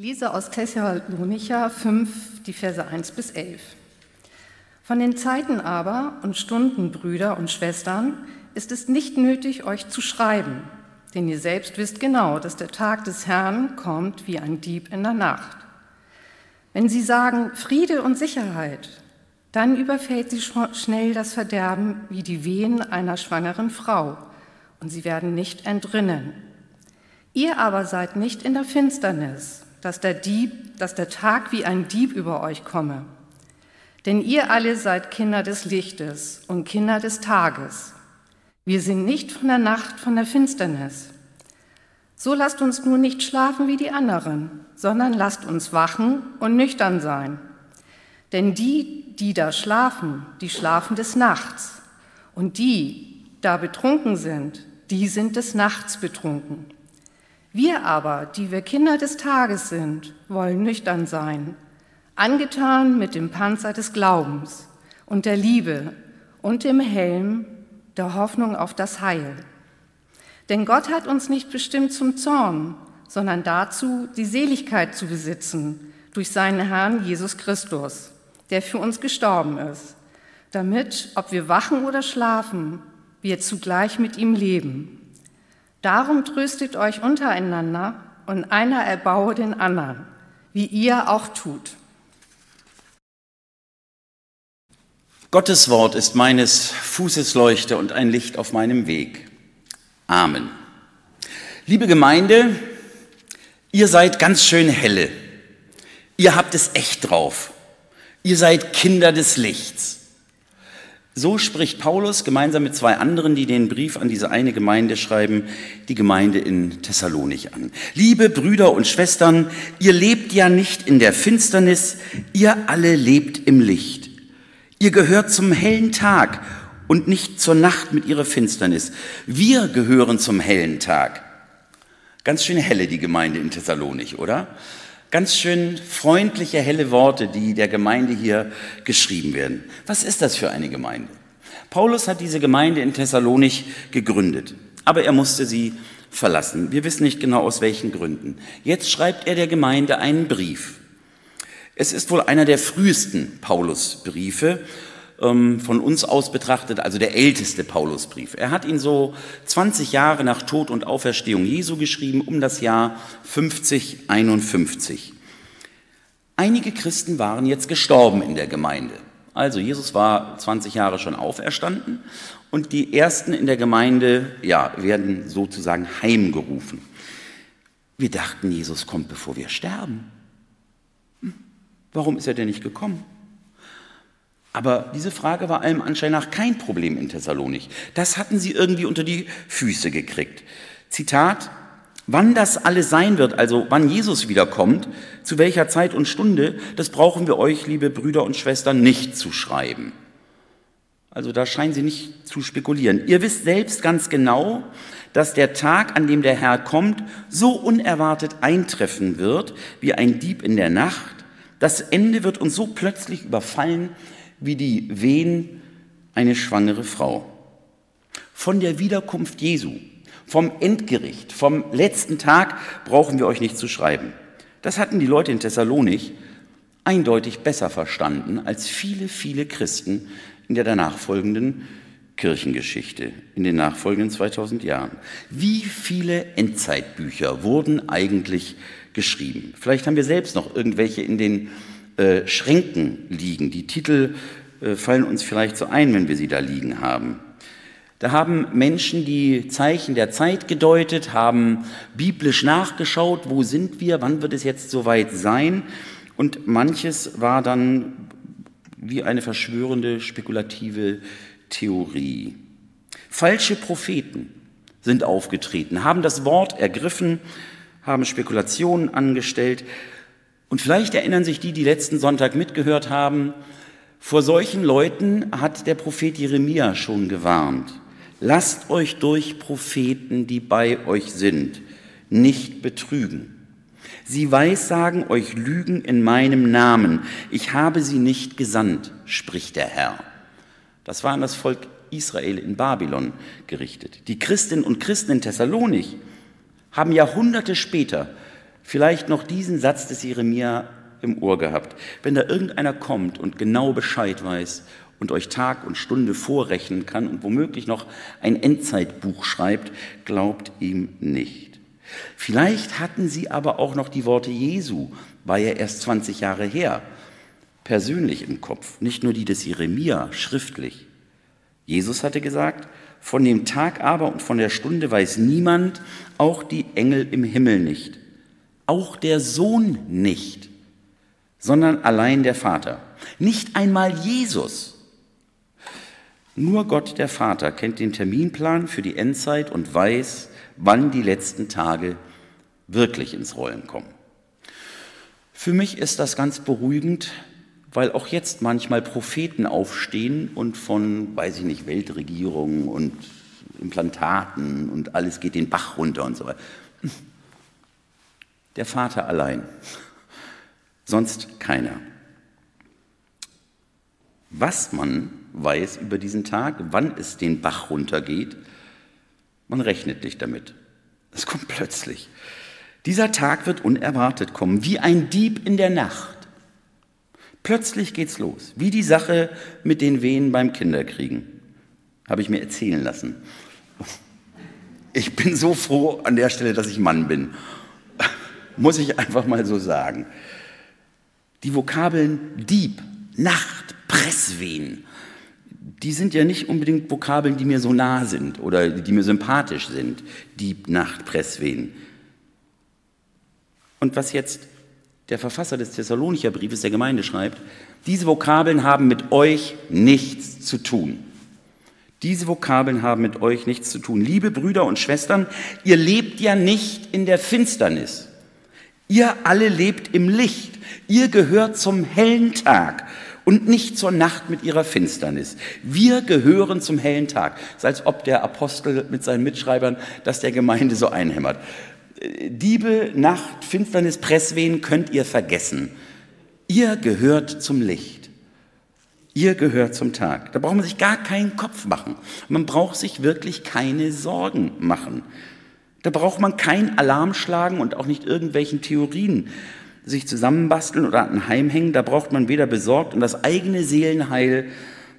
Lese aus Thessalonicher 5, die Verse 1 bis 11. Von den Zeiten aber und Stunden, Brüder und Schwestern, ist es nicht nötig, euch zu schreiben, denn ihr selbst wisst genau, dass der Tag des Herrn kommt wie ein Dieb in der Nacht. Wenn sie sagen Friede und Sicherheit, dann überfällt sie schnell das Verderben wie die Wehen einer schwangeren Frau, und sie werden nicht entrinnen. Ihr aber seid nicht in der Finsternis, dass der, Dieb, dass der Tag wie ein Dieb über euch komme. Denn ihr alle seid Kinder des Lichtes und Kinder des Tages. Wir sind nicht von der Nacht, von der Finsternis. So lasst uns nun nicht schlafen wie die anderen, sondern lasst uns wachen und nüchtern sein. Denn die, die da schlafen, die schlafen des Nachts. Und die, da betrunken sind, die sind des Nachts betrunken. Wir aber, die wir Kinder des Tages sind, wollen nüchtern sein, angetan mit dem Panzer des Glaubens und der Liebe und dem Helm der Hoffnung auf das Heil. Denn Gott hat uns nicht bestimmt zum Zorn, sondern dazu, die Seligkeit zu besitzen durch seinen Herrn Jesus Christus, der für uns gestorben ist, damit, ob wir wachen oder schlafen, wir zugleich mit ihm leben. Darum tröstet euch untereinander und einer erbaue den anderen, wie ihr auch tut. Gottes Wort ist meines Fußes Leuchte und ein Licht auf meinem Weg. Amen. Liebe Gemeinde, ihr seid ganz schön helle. Ihr habt es echt drauf. Ihr seid Kinder des Lichts. So spricht Paulus gemeinsam mit zwei anderen, die den Brief an diese eine Gemeinde schreiben, die Gemeinde in Thessalonik an. Liebe Brüder und Schwestern, ihr lebt ja nicht in der Finsternis, ihr alle lebt im Licht. Ihr gehört zum hellen Tag und nicht zur Nacht mit ihrer Finsternis. Wir gehören zum hellen Tag. Ganz schön helle die Gemeinde in Thessalonik, oder? Ganz schön freundliche, helle Worte, die der Gemeinde hier geschrieben werden. Was ist das für eine Gemeinde? Paulus hat diese Gemeinde in Thessalonik gegründet, aber er musste sie verlassen. Wir wissen nicht genau aus welchen Gründen. Jetzt schreibt er der Gemeinde einen Brief. Es ist wohl einer der frühesten Paulusbriefe ähm, von uns aus betrachtet, also der älteste Paulusbrief. Er hat ihn so 20 Jahre nach Tod und Auferstehung Jesu geschrieben, um das Jahr 5051. Einige Christen waren jetzt gestorben in der Gemeinde. Also Jesus war 20 Jahre schon auferstanden und die ersten in der Gemeinde ja, werden sozusagen heimgerufen. Wir dachten, Jesus kommt, bevor wir sterben. Hm, warum ist er denn nicht gekommen? Aber diese Frage war allem Anschein nach kein Problem in Thessalonik. Das hatten sie irgendwie unter die Füße gekriegt. Zitat, wann das alles sein wird, also wann Jesus wiederkommt, zu welcher Zeit und Stunde, das brauchen wir euch, liebe Brüder und Schwestern, nicht zu schreiben. Also da scheinen sie nicht zu spekulieren. Ihr wisst selbst ganz genau, dass der Tag, an dem der Herr kommt, so unerwartet eintreffen wird wie ein Dieb in der Nacht. Das Ende wird uns so plötzlich überfallen, wie die Wehen eine schwangere Frau. Von der Wiederkunft Jesu, vom Endgericht, vom letzten Tag brauchen wir euch nicht zu schreiben. Das hatten die Leute in Thessalonik eindeutig besser verstanden als viele, viele Christen in der danach folgenden Kirchengeschichte, in den nachfolgenden 2000 Jahren. Wie viele Endzeitbücher wurden eigentlich geschrieben? Vielleicht haben wir selbst noch irgendwelche in den äh, Schränken liegen. Die Titel äh, fallen uns vielleicht so ein, wenn wir sie da liegen haben. Da haben Menschen die Zeichen der Zeit gedeutet, haben biblisch nachgeschaut, wo sind wir, wann wird es jetzt soweit sein. Und manches war dann wie eine verschwörende, spekulative Theorie. Falsche Propheten sind aufgetreten, haben das Wort ergriffen, haben Spekulationen angestellt und vielleicht erinnern sich die, die letzten Sonntag mitgehört haben, vor solchen Leuten hat der Prophet Jeremia schon gewarnt. Lasst euch durch Propheten, die bei euch sind, nicht betrügen. Sie weissagen euch Lügen in meinem Namen. Ich habe sie nicht gesandt, spricht der Herr. Das war an das Volk Israel in Babylon gerichtet. Die Christinnen und Christen in Thessalonik haben Jahrhunderte später vielleicht noch diesen Satz des Jeremia im Ohr gehabt. Wenn da irgendeiner kommt und genau Bescheid weiß und euch Tag und Stunde vorrechnen kann und womöglich noch ein Endzeitbuch schreibt, glaubt ihm nicht. Vielleicht hatten sie aber auch noch die Worte Jesu, war ja erst 20 Jahre her, persönlich im Kopf, nicht nur die des Jeremia, schriftlich. Jesus hatte gesagt, von dem Tag aber und von der Stunde weiß niemand, auch die Engel im Himmel nicht, auch der Sohn nicht, sondern allein der Vater. Nicht einmal Jesus. Nur Gott der Vater kennt den Terminplan für die Endzeit und weiß, wann die letzten Tage wirklich ins Rollen kommen. Für mich ist das ganz beruhigend, weil auch jetzt manchmal Propheten aufstehen und von, weiß ich nicht, Weltregierungen und Implantaten und alles geht den Bach runter und so weiter. Der Vater allein, sonst keiner. Was man weiß über diesen Tag, wann es den Bach runtergeht, man rechnet nicht damit. Es kommt plötzlich. Dieser Tag wird unerwartet kommen, wie ein Dieb in der Nacht. Plötzlich geht's los, wie die Sache mit den Wehen beim Kinderkriegen. Habe ich mir erzählen lassen. Ich bin so froh an der Stelle, dass ich Mann bin. Muss ich einfach mal so sagen. Die Vokabeln Dieb, Nacht, Presswehen, die sind ja nicht unbedingt Vokabeln, die mir so nah sind oder die mir sympathisch sind. Dieb, Nacht, Presswehen. Und was jetzt der Verfasser des Thessalonicher Briefes der Gemeinde schreibt, diese Vokabeln haben mit euch nichts zu tun. Diese Vokabeln haben mit euch nichts zu tun. Liebe Brüder und Schwestern, ihr lebt ja nicht in der Finsternis. Ihr alle lebt im Licht. Ihr gehört zum hellen Tag und nicht zur Nacht mit ihrer Finsternis. Wir gehören zum hellen Tag. Es ist, als ob der Apostel mit seinen Mitschreibern das der Gemeinde so einhämmert. Diebe, Nacht, Finsternis, Presswehen könnt ihr vergessen. Ihr gehört zum Licht. Ihr gehört zum Tag. Da braucht man sich gar keinen Kopf machen. Man braucht sich wirklich keine Sorgen machen. Da braucht man keinen Alarm schlagen und auch nicht irgendwelchen Theorien sich zusammenbasteln oder anheimhängen. Da braucht man weder besorgt um das eigene Seelenheil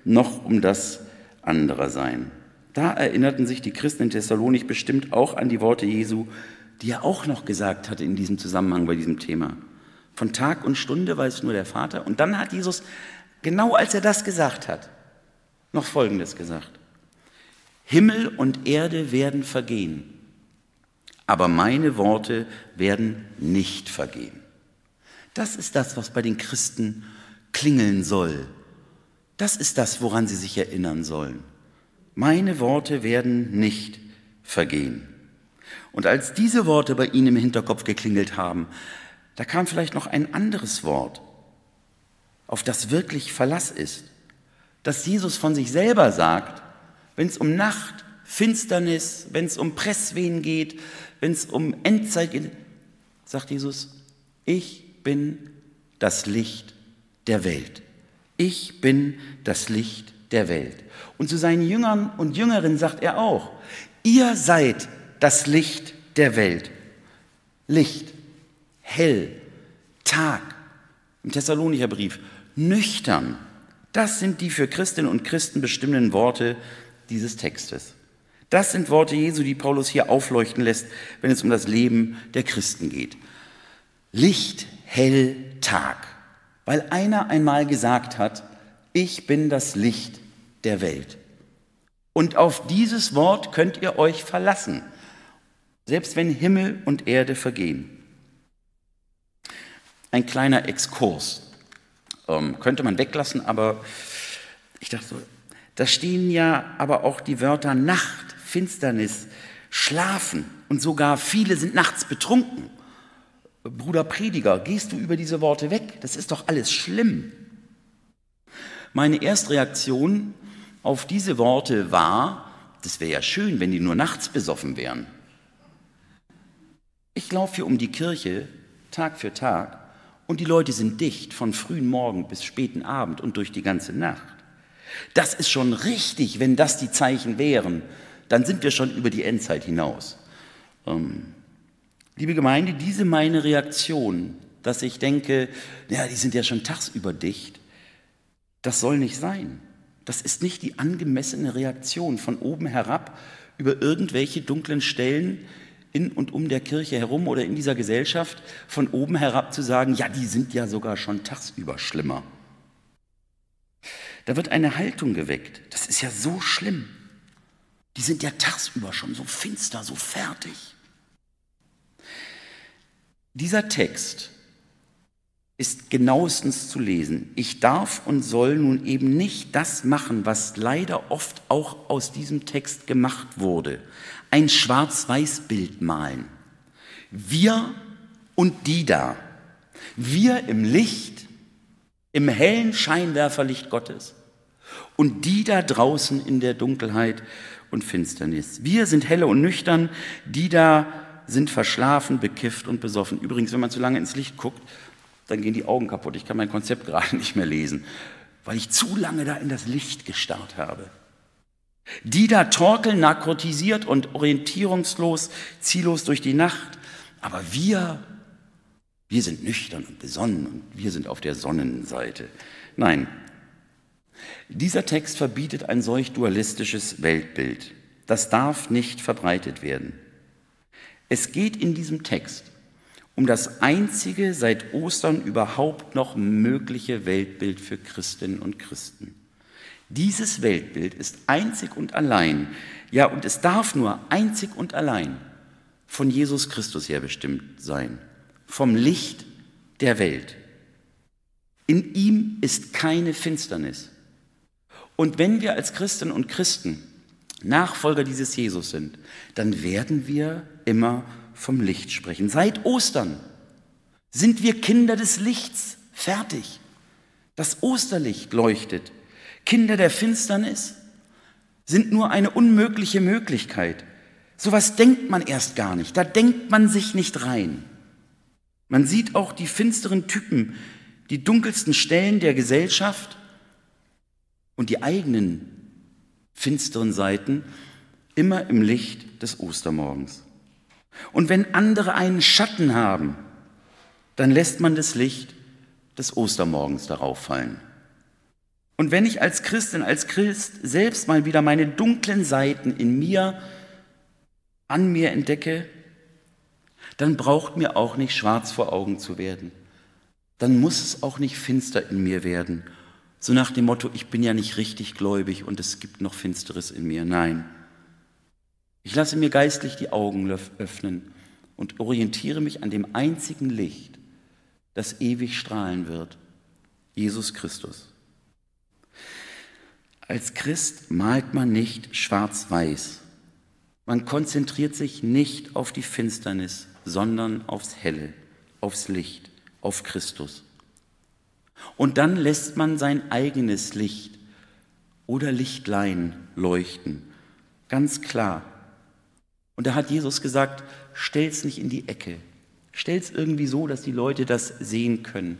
noch um das anderer sein. Da erinnerten sich die Christen in Thessalonik bestimmt auch an die Worte Jesu, die er auch noch gesagt hatte in diesem Zusammenhang bei diesem Thema. Von Tag und Stunde weiß nur der Vater. Und dann hat Jesus, genau als er das gesagt hat, noch Folgendes gesagt. Himmel und Erde werden vergehen, aber meine Worte werden nicht vergehen. Das ist das, was bei den Christen klingeln soll. Das ist das, woran sie sich erinnern sollen. Meine Worte werden nicht vergehen. Und als diese Worte bei ihnen im Hinterkopf geklingelt haben, da kam vielleicht noch ein anderes Wort, auf das wirklich Verlass ist, dass Jesus von sich selber sagt, wenn es um Nacht, Finsternis, wenn es um Presswehen geht, wenn es um Endzeit geht, sagt Jesus, ich bin das Licht der Welt. Ich bin das Licht der Welt. Und zu seinen Jüngern und Jüngerinnen sagt er auch, ihr seid das Licht der Welt. Licht, hell, Tag. Im Thessalonicher Brief, nüchtern. Das sind die für Christinnen und Christen bestimmenden Worte dieses Textes. Das sind Worte Jesu, die Paulus hier aufleuchten lässt, wenn es um das Leben der Christen geht. Licht, hell, Tag. Weil einer einmal gesagt hat, ich bin das Licht der Welt. Und auf dieses Wort könnt ihr euch verlassen selbst wenn Himmel und Erde vergehen. Ein kleiner Exkurs. Ähm, könnte man weglassen, aber ich dachte so, da stehen ja aber auch die Wörter Nacht, Finsternis, Schlafen und sogar viele sind nachts betrunken. Bruder Prediger, gehst du über diese Worte weg? Das ist doch alles schlimm. Meine Erstreaktion auf diese Worte war, das wäre ja schön, wenn die nur nachts besoffen wären. Ich laufe hier um die Kirche Tag für Tag und die Leute sind dicht von frühen Morgen bis späten Abend und durch die ganze Nacht. Das ist schon richtig, wenn das die Zeichen wären, dann sind wir schon über die Endzeit hinaus. Ähm, Liebe Gemeinde, diese meine Reaktion, dass ich denke, ja, die sind ja schon tagsüber dicht, das soll nicht sein. Das ist nicht die angemessene Reaktion von oben herab über irgendwelche dunklen Stellen in und um der Kirche herum oder in dieser Gesellschaft, von oben herab zu sagen, ja, die sind ja sogar schon tagsüber schlimmer. Da wird eine Haltung geweckt. Das ist ja so schlimm. Die sind ja tagsüber schon so finster, so fertig. Dieser Text ist genauestens zu lesen. Ich darf und soll nun eben nicht das machen, was leider oft auch aus diesem Text gemacht wurde. Ein Schwarz-Weiß-Bild malen. Wir und die da. Wir im Licht, im hellen Scheinwerferlicht Gottes. Und die da draußen in der Dunkelheit und Finsternis. Wir sind helle und nüchtern, die da sind verschlafen, bekifft und besoffen. Übrigens, wenn man zu lange ins Licht guckt, dann gehen die Augen kaputt. Ich kann mein Konzept gerade nicht mehr lesen, weil ich zu lange da in das Licht gestarrt habe. Die da torkeln, narkotisiert und orientierungslos, ziellos durch die Nacht. Aber wir, wir sind nüchtern und besonnen und wir sind auf der Sonnenseite. Nein, dieser Text verbietet ein solch dualistisches Weltbild. Das darf nicht verbreitet werden. Es geht in diesem Text um das einzige seit Ostern überhaupt noch mögliche Weltbild für Christinnen und Christen. Dieses Weltbild ist einzig und allein, ja, und es darf nur einzig und allein von Jesus Christus her bestimmt sein, vom Licht der Welt. In ihm ist keine Finsternis. Und wenn wir als Christinnen und Christen Nachfolger dieses Jesus sind, dann werden wir immer vom Licht sprechen. Seit Ostern sind wir Kinder des Lichts. Fertig. Das Osterlicht leuchtet. Kinder der Finsternis sind nur eine unmögliche Möglichkeit. Sowas denkt man erst gar nicht. Da denkt man sich nicht rein. Man sieht auch die finsteren Typen, die dunkelsten Stellen der Gesellschaft und die eigenen finsteren Seiten immer im Licht des Ostermorgens. Und wenn andere einen Schatten haben, dann lässt man das Licht des Ostermorgens darauf fallen. Und wenn ich als Christin, als Christ selbst mal wieder meine dunklen Seiten in mir, an mir entdecke, dann braucht mir auch nicht schwarz vor Augen zu werden. Dann muss es auch nicht finster in mir werden. So nach dem Motto, ich bin ja nicht richtig gläubig und es gibt noch Finsteres in mir. Nein, ich lasse mir geistlich die Augen öffnen und orientiere mich an dem einzigen Licht, das ewig strahlen wird, Jesus Christus. Als Christ malt man nicht schwarz-weiß. Man konzentriert sich nicht auf die Finsternis, sondern aufs Helle, aufs Licht, auf Christus. Und dann lässt man sein eigenes Licht oder Lichtlein leuchten, ganz klar und da hat Jesus gesagt, stell's nicht in die Ecke. Stell's irgendwie so, dass die Leute das sehen können,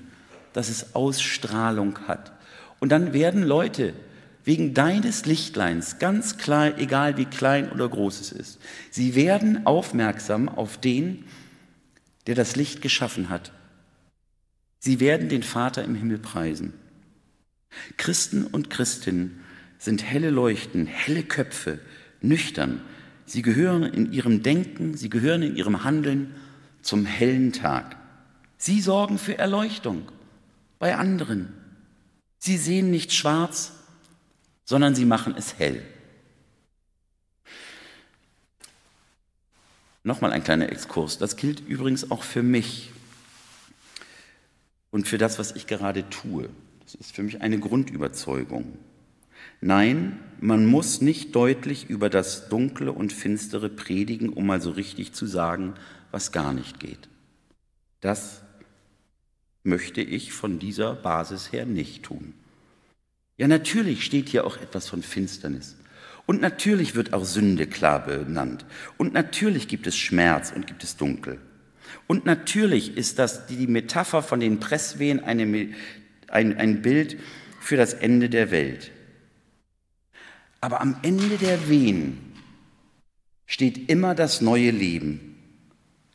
dass es Ausstrahlung hat. Und dann werden Leute wegen deines Lichtleins, ganz klar, egal wie klein oder groß es ist, sie werden aufmerksam auf den, der das Licht geschaffen hat. Sie werden den Vater im Himmel preisen. Christen und Christinnen sind helle Leuchten, helle Köpfe, nüchtern, Sie gehören in ihrem Denken, sie gehören in ihrem Handeln zum hellen Tag. Sie sorgen für Erleuchtung bei anderen. Sie sehen nicht schwarz, sondern sie machen es hell. Nochmal ein kleiner Exkurs. Das gilt übrigens auch für mich und für das, was ich gerade tue. Das ist für mich eine Grundüberzeugung. Nein, man muss nicht deutlich über das Dunkle und Finstere predigen, um mal so richtig zu sagen, was gar nicht geht. Das möchte ich von dieser Basis her nicht tun. Ja, natürlich steht hier auch etwas von Finsternis. Und natürlich wird auch Sünde klar benannt. Und natürlich gibt es Schmerz und gibt es Dunkel. Und natürlich ist das die Metapher von den Presswehen eine, ein, ein Bild für das Ende der Welt. Aber am Ende der Wehen steht immer das neue Leben.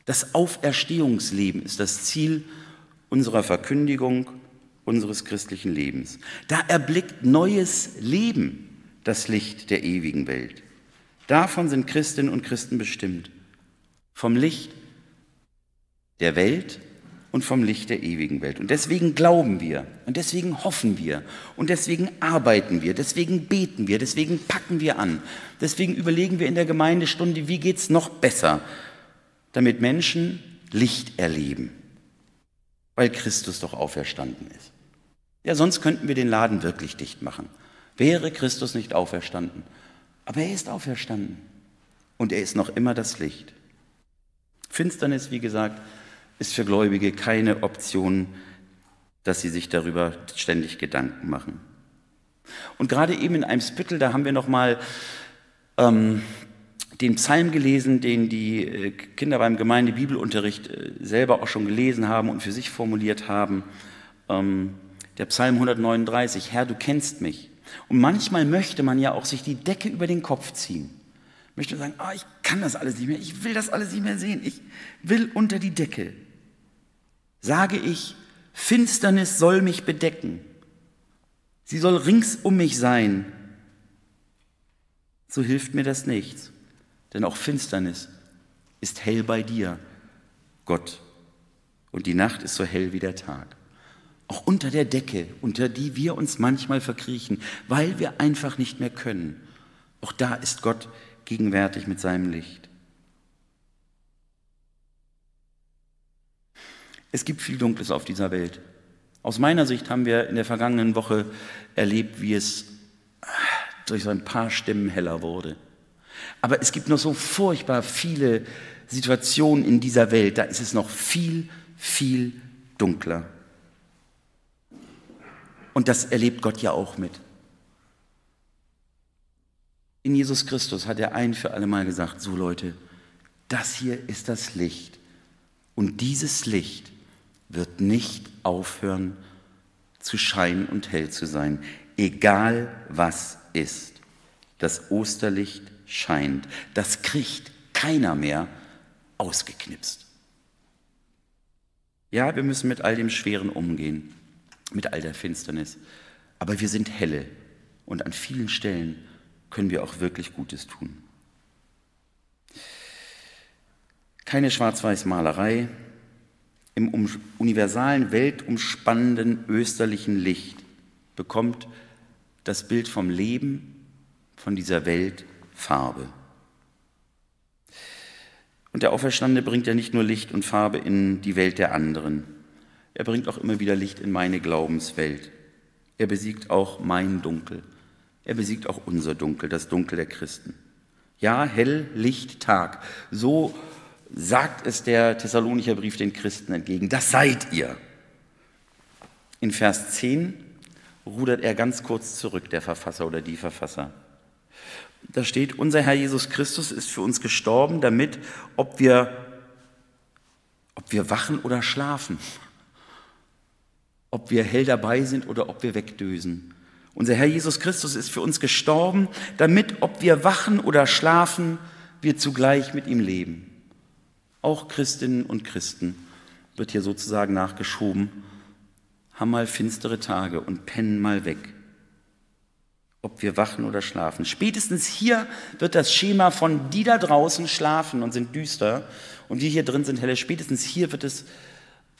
Das Auferstehungsleben ist das Ziel unserer Verkündigung, unseres christlichen Lebens. Da erblickt neues Leben das Licht der ewigen Welt. Davon sind Christinnen und Christen bestimmt. Vom Licht der Welt und vom Licht der ewigen Welt. Und deswegen glauben wir und deswegen hoffen wir und deswegen arbeiten wir, deswegen beten wir, deswegen packen wir an, deswegen überlegen wir in der Gemeindestunde, wie geht es noch besser, damit Menschen Licht erleben, weil Christus doch auferstanden ist. Ja, sonst könnten wir den Laden wirklich dicht machen. Wäre Christus nicht auferstanden. Aber er ist auferstanden und er ist noch immer das Licht. Finsternis, wie gesagt, ist für Gläubige keine Option, dass sie sich darüber ständig Gedanken machen. Und gerade eben in einem Spittel, da haben wir noch mal ähm, den Psalm gelesen, den die äh, Kinder beim Gemeindebibelunterricht äh, selber auch schon gelesen haben und für sich formuliert haben. Ähm, der Psalm 139, Herr, du kennst mich. Und manchmal möchte man ja auch sich die Decke über den Kopf ziehen. Möchte sagen, ah, ich kann das alles nicht mehr, ich will das alles nicht mehr sehen, ich will unter die Decke. Sage ich, Finsternis soll mich bedecken, sie soll rings um mich sein, so hilft mir das nichts. Denn auch Finsternis ist hell bei dir, Gott. Und die Nacht ist so hell wie der Tag. Auch unter der Decke, unter die wir uns manchmal verkriechen, weil wir einfach nicht mehr können. Auch da ist Gott gegenwärtig mit seinem Licht. Es gibt viel Dunkles auf dieser Welt. Aus meiner Sicht haben wir in der vergangenen Woche erlebt, wie es durch so ein paar Stimmen heller wurde. Aber es gibt noch so furchtbar viele Situationen in dieser Welt, da ist es noch viel, viel dunkler. Und das erlebt Gott ja auch mit. In Jesus Christus hat er ein für alle Mal gesagt, so Leute, das hier ist das Licht. Und dieses Licht wird nicht aufhören zu scheinen und hell zu sein, egal was ist. Das Osterlicht scheint. Das kriegt keiner mehr ausgeknipst. Ja, wir müssen mit all dem Schweren umgehen mit all der Finsternis. Aber wir sind helle und an vielen Stellen können wir auch wirklich Gutes tun. Keine Schwarz-Weiß-Malerei. Im universalen, weltumspannenden österlichen Licht bekommt das Bild vom Leben, von dieser Welt Farbe. Und der Auferstandene bringt ja nicht nur Licht und Farbe in die Welt der anderen, er bringt auch immer wieder Licht in meine Glaubenswelt. Er besiegt auch mein Dunkel. Er besiegt auch unser Dunkel, das Dunkel der Christen. Ja, hell, Licht, Tag. So sagt es der Thessalonicher Brief den Christen entgegen. Das seid ihr. In Vers 10 rudert er ganz kurz zurück, der Verfasser oder die Verfasser. Da steht, unser Herr Jesus Christus ist für uns gestorben, damit, ob wir, ob wir wachen oder schlafen, ob wir hell dabei sind oder ob wir wegdösen. Unser Herr Jesus Christus ist für uns gestorben, damit, ob wir wachen oder schlafen, wir zugleich mit ihm leben. Auch Christinnen und Christen wird hier sozusagen nachgeschoben, haben mal finstere Tage und pennen mal weg. Ob wir wachen oder schlafen. Spätestens hier wird das Schema von die da draußen schlafen und sind düster und wir hier drin sind helle. Spätestens hier wird es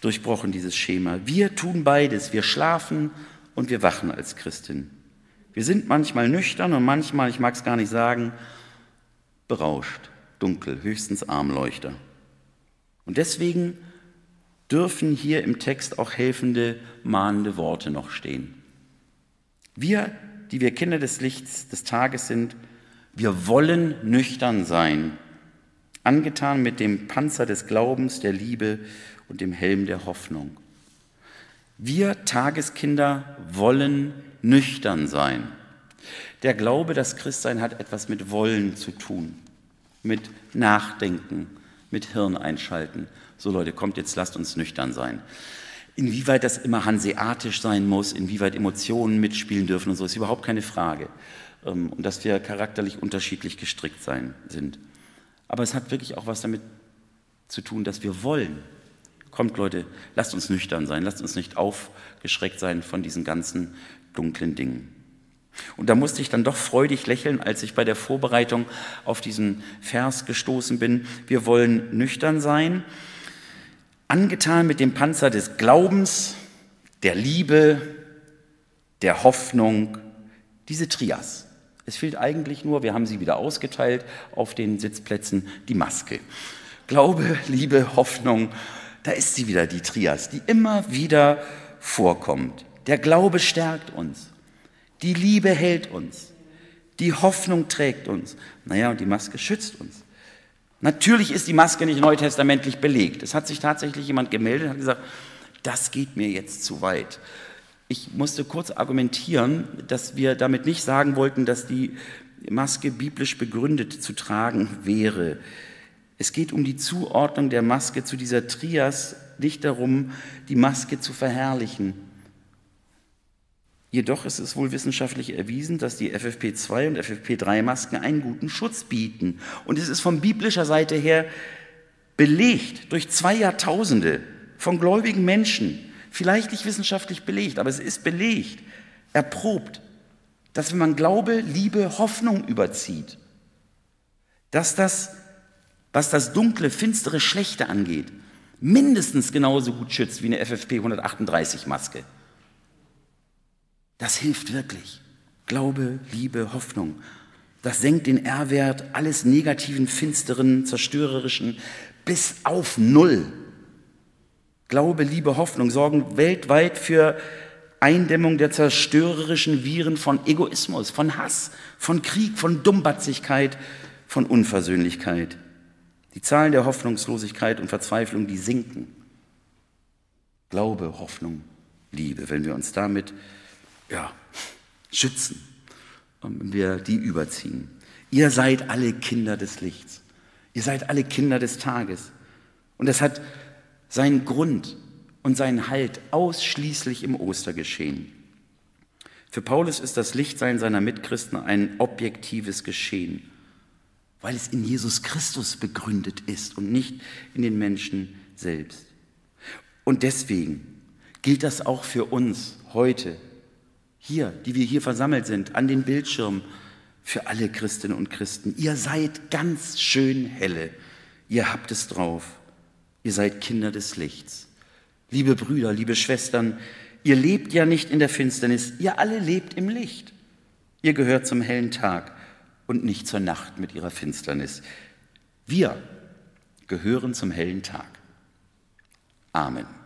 durchbrochen, dieses Schema. Wir tun beides. Wir schlafen und wir wachen als Christin. Wir sind manchmal nüchtern und manchmal, ich mag es gar nicht sagen, berauscht, dunkel, höchstens Armleuchter. Und deswegen dürfen hier im Text auch helfende, mahnende Worte noch stehen. Wir, die wir Kinder des Lichts des Tages sind, wir wollen nüchtern sein, angetan mit dem Panzer des Glaubens, der Liebe und dem Helm der Hoffnung. Wir Tageskinder wollen nüchtern sein. Der Glaube, das Christsein hat etwas mit Wollen zu tun, mit Nachdenken, mit Hirn einschalten. So Leute, kommt jetzt, lasst uns nüchtern sein. Inwieweit das immer hanseatisch sein muss, inwieweit Emotionen mitspielen dürfen und so, ist überhaupt keine Frage. Ähm, und dass wir charakterlich unterschiedlich gestrickt sein sind. Aber es hat wirklich auch was damit zu tun, dass wir wollen. Kommt Leute, lasst uns nüchtern sein, lasst uns nicht aufgeschreckt sein von diesen ganzen dunklen Dingen. Und da musste ich dann doch freudig lächeln, als ich bei der Vorbereitung auf diesen Vers gestoßen bin. Wir wollen nüchtern sein, angetan mit dem Panzer des Glaubens, der Liebe, der Hoffnung, diese Trias. Es fehlt eigentlich nur, wir haben sie wieder ausgeteilt auf den Sitzplätzen, die Maske. Glaube, Liebe, Hoffnung, da ist sie wieder, die Trias, die immer wieder vorkommt. Der Glaube stärkt uns. Die Liebe hält uns. Die Hoffnung trägt uns. Naja, und die Maske schützt uns. Natürlich ist die Maske nicht neutestamentlich belegt. Es hat sich tatsächlich jemand gemeldet und hat gesagt, das geht mir jetzt zu weit. Ich musste kurz argumentieren, dass wir damit nicht sagen wollten, dass die Maske biblisch begründet zu tragen wäre. Es geht um die Zuordnung der Maske zu dieser Trias, nicht darum, die Maske zu verherrlichen. Jedoch ist es wohl wissenschaftlich erwiesen, dass die FFP2 und FFP3-Masken einen guten Schutz bieten. Und es ist von biblischer Seite her belegt durch zwei Jahrtausende von gläubigen Menschen, vielleicht nicht wissenschaftlich belegt, aber es ist belegt, erprobt, dass wenn man Glaube, Liebe, Hoffnung überzieht, dass das, was das dunkle, finstere, schlechte angeht, mindestens genauso gut schützt wie eine FFP 138 Maske. Das hilft wirklich. Glaube, Liebe, Hoffnung. Das senkt den R-Wert alles negativen, finsteren, zerstörerischen bis auf Null. Glaube, Liebe, Hoffnung sorgen weltweit für Eindämmung der zerstörerischen Viren von Egoismus, von Hass, von Krieg, von Dummbatzigkeit, von Unversöhnlichkeit. Die Zahlen der Hoffnungslosigkeit und Verzweiflung, die sinken. Glaube, Hoffnung, Liebe, wenn wir uns damit ja, schützen und wir die überziehen. Ihr seid alle Kinder des Lichts. Ihr seid alle Kinder des Tages. Und das hat seinen Grund und seinen Halt ausschließlich im Ostergeschehen. Für Paulus ist das Lichtsein seiner Mitchristen ein objektives Geschehen, weil es in Jesus Christus begründet ist und nicht in den Menschen selbst. Und deswegen gilt das auch für uns heute, hier, die wir hier versammelt sind, an den Bildschirmen, für alle Christinnen und Christen. Ihr seid ganz schön helle. Ihr habt es drauf. Ihr seid Kinder des Lichts. Liebe Brüder, liebe Schwestern, ihr lebt ja nicht in der Finsternis, ihr alle lebt im Licht. Ihr gehört zum hellen Tag und nicht zur Nacht mit ihrer Finsternis. Wir gehören zum hellen Tag. Amen.